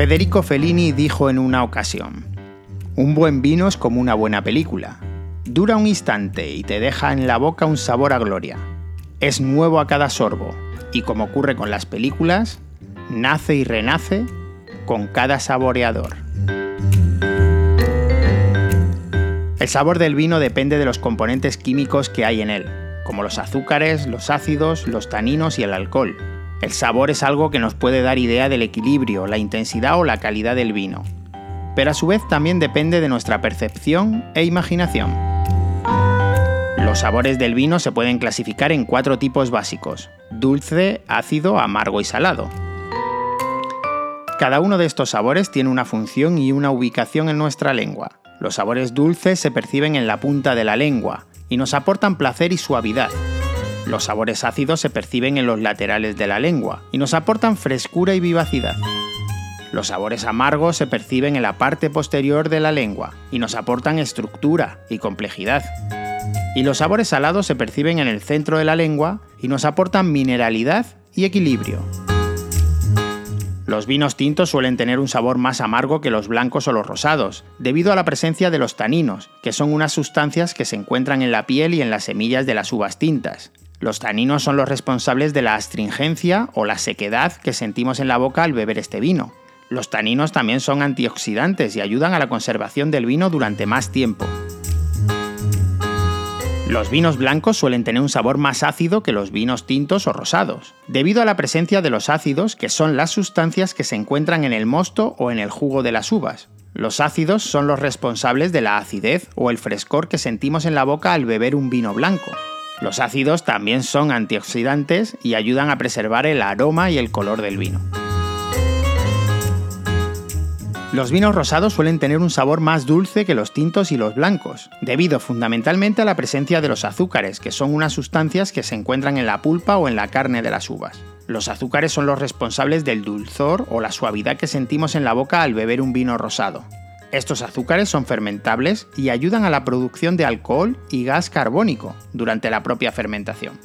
Federico Fellini dijo en una ocasión, un buen vino es como una buena película. Dura un instante y te deja en la boca un sabor a gloria. Es nuevo a cada sorbo y como ocurre con las películas, nace y renace con cada saboreador. El sabor del vino depende de los componentes químicos que hay en él, como los azúcares, los ácidos, los taninos y el alcohol. El sabor es algo que nos puede dar idea del equilibrio, la intensidad o la calidad del vino, pero a su vez también depende de nuestra percepción e imaginación. Los sabores del vino se pueden clasificar en cuatro tipos básicos, dulce, ácido, amargo y salado. Cada uno de estos sabores tiene una función y una ubicación en nuestra lengua. Los sabores dulces se perciben en la punta de la lengua y nos aportan placer y suavidad. Los sabores ácidos se perciben en los laterales de la lengua y nos aportan frescura y vivacidad. Los sabores amargos se perciben en la parte posterior de la lengua y nos aportan estructura y complejidad. Y los sabores salados se perciben en el centro de la lengua y nos aportan mineralidad y equilibrio. Los vinos tintos suelen tener un sabor más amargo que los blancos o los rosados, debido a la presencia de los taninos, que son unas sustancias que se encuentran en la piel y en las semillas de las uvas tintas. Los taninos son los responsables de la astringencia o la sequedad que sentimos en la boca al beber este vino. Los taninos también son antioxidantes y ayudan a la conservación del vino durante más tiempo. Los vinos blancos suelen tener un sabor más ácido que los vinos tintos o rosados, debido a la presencia de los ácidos que son las sustancias que se encuentran en el mosto o en el jugo de las uvas. Los ácidos son los responsables de la acidez o el frescor que sentimos en la boca al beber un vino blanco. Los ácidos también son antioxidantes y ayudan a preservar el aroma y el color del vino. Los vinos rosados suelen tener un sabor más dulce que los tintos y los blancos, debido fundamentalmente a la presencia de los azúcares, que son unas sustancias que se encuentran en la pulpa o en la carne de las uvas. Los azúcares son los responsables del dulzor o la suavidad que sentimos en la boca al beber un vino rosado. Estos azúcares son fermentables y ayudan a la producción de alcohol y gas carbónico durante la propia fermentación.